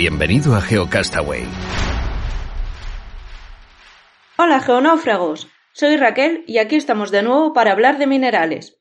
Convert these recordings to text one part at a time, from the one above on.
Bienvenido a GeoCastaway. Hola geonáufragos, soy Raquel y aquí estamos de nuevo para hablar de minerales.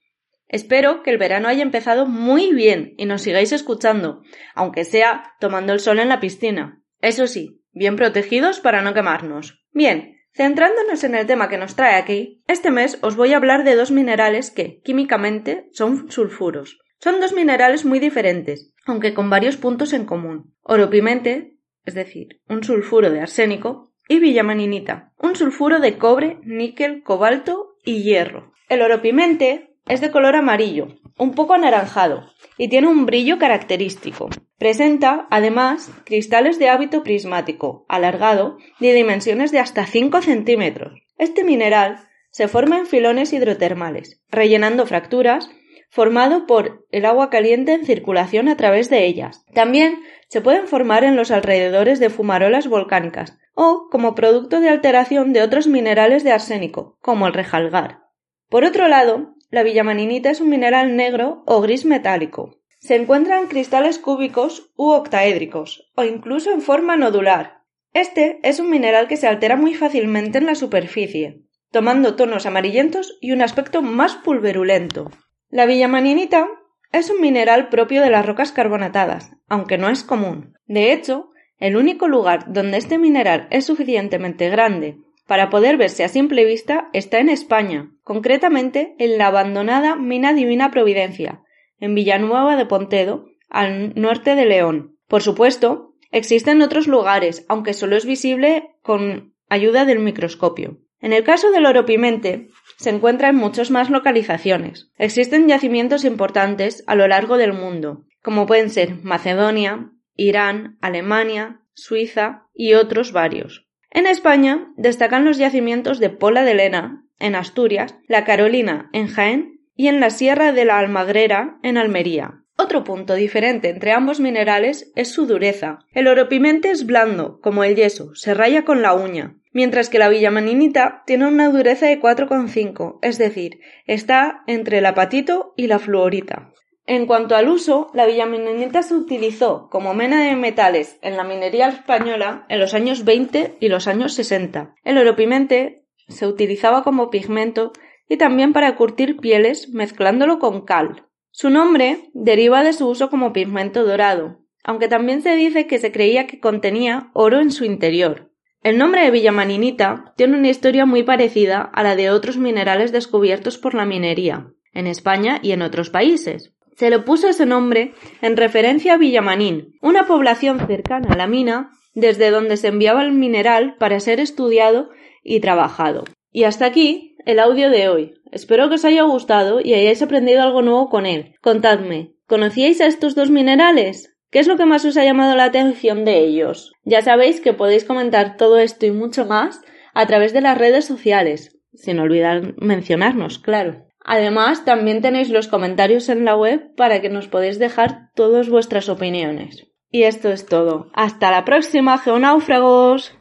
Espero que el verano haya empezado muy bien y nos sigáis escuchando, aunque sea tomando el sol en la piscina. Eso sí, bien protegidos para no quemarnos. Bien, centrándonos en el tema que nos trae aquí, este mes os voy a hablar de dos minerales que, químicamente, son sulfuros. Son dos minerales muy diferentes, aunque con varios puntos en común. Oropimente, es decir, un sulfuro de arsénico, y villamaninita, un sulfuro de cobre, níquel, cobalto y hierro. El oropimente es de color amarillo, un poco anaranjado, y tiene un brillo característico. Presenta, además, cristales de hábito prismático, alargado, de dimensiones de hasta 5 centímetros. Este mineral se forma en filones hidrotermales, rellenando fracturas formado por el agua caliente en circulación a través de ellas. También se pueden formar en los alrededores de fumarolas volcánicas o como producto de alteración de otros minerales de arsénico, como el rejalgar. Por otro lado, la villamaninita es un mineral negro o gris metálico. Se encuentra en cristales cúbicos u octaédricos, o incluso en forma nodular. Este es un mineral que se altera muy fácilmente en la superficie, tomando tonos amarillentos y un aspecto más pulverulento. La villamaninita es un mineral propio de las rocas carbonatadas, aunque no es común. De hecho, el único lugar donde este mineral es suficientemente grande para poder verse a simple vista está en España, concretamente en la abandonada Mina Divina Providencia, en Villanueva de Pontedo, al norte de León. Por supuesto, existen otros lugares, aunque solo es visible con ayuda del microscopio. En el caso del oropimente, se encuentra en muchas más localizaciones. Existen yacimientos importantes a lo largo del mundo, como pueden ser Macedonia, Irán, Alemania, Suiza y otros varios. En España destacan los yacimientos de Pola de Lena, en Asturias, La Carolina, en Jaén y en la Sierra de la Almagrera, en Almería. Otro punto diferente entre ambos minerales es su dureza. El oropimente es blando, como el yeso, se raya con la uña, mientras que la villamaninita tiene una dureza de 4,5, es decir, está entre el apatito y la fluorita. En cuanto al uso, la villamaninita se utilizó como mena de metales en la minería española en los años 20 y los años 60. El oropimente se utilizaba como pigmento y también para curtir pieles mezclándolo con cal. Su nombre deriva de su uso como pigmento dorado, aunque también se dice que se creía que contenía oro en su interior. El nombre de villamaninita tiene una historia muy parecida a la de otros minerales descubiertos por la minería, en España y en otros países. Se le puso ese nombre en referencia a Villamanín, una población cercana a la mina desde donde se enviaba el mineral para ser estudiado y trabajado. Y hasta aquí el audio de hoy. Espero que os haya gustado y hayáis aprendido algo nuevo con él. Contadme, ¿conocíais a estos dos minerales? ¿Qué es lo que más os ha llamado la atención de ellos? Ya sabéis que podéis comentar todo esto y mucho más a través de las redes sociales, sin olvidar mencionarnos, claro. Además, también tenéis los comentarios en la web para que nos podéis dejar todas vuestras opiniones. Y esto es todo. Hasta la próxima, geonáufragos.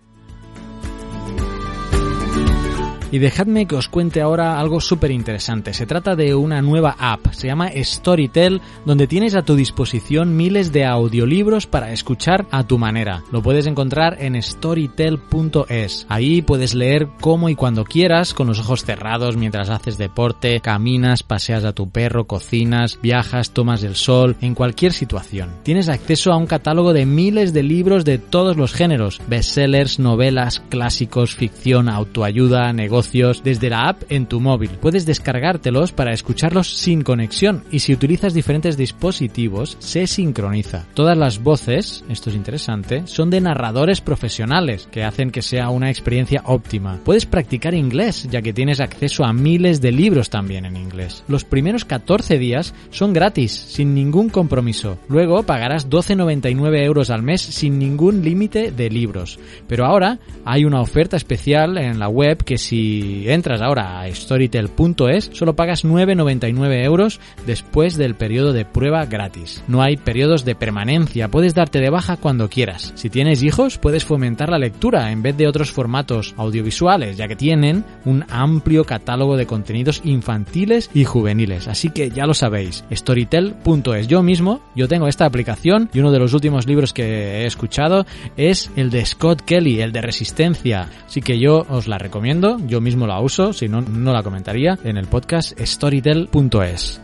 Y dejadme que os cuente ahora algo súper interesante. Se trata de una nueva app, se llama Storytel, donde tienes a tu disposición miles de audiolibros para escuchar a tu manera. Lo puedes encontrar en storytel.es. Ahí puedes leer como y cuando quieras, con los ojos cerrados mientras haces deporte, caminas, paseas a tu perro, cocinas, viajas, tomas el sol, en cualquier situación. Tienes acceso a un catálogo de miles de libros de todos los géneros, bestsellers, novelas, clásicos, ficción, autoayuda, negocios, desde la app en tu móvil. Puedes descargártelos para escucharlos sin conexión y si utilizas diferentes dispositivos se sincroniza. Todas las voces, esto es interesante, son de narradores profesionales que hacen que sea una experiencia óptima. Puedes practicar inglés ya que tienes acceso a miles de libros también en inglés. Los primeros 14 días son gratis, sin ningún compromiso. Luego pagarás 12,99 euros al mes sin ningún límite de libros. Pero ahora hay una oferta especial en la web que si entras ahora a storytel.es solo pagas 9,99 euros después del periodo de prueba gratis. No hay periodos de permanencia, puedes darte de baja cuando quieras. Si tienes hijos, puedes fomentar la lectura en vez de otros formatos audiovisuales, ya que tienen un amplio catálogo de contenidos infantiles y juveniles. Así que ya lo sabéis, storytel.es. Yo mismo, yo tengo esta aplicación y uno de los últimos libros que he escuchado es el de Scott Kelly, el de Resistencia. Así que yo os la recomiendo, yo mismo la uso, si no, no la comentaría en el podcast storytel.es.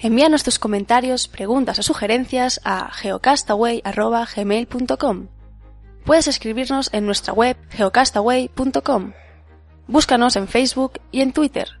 Envíanos tus comentarios, preguntas o sugerencias a geocastaway.gmail.com. Puedes escribirnos en nuestra web geocastaway.com. Búscanos en Facebook y en Twitter.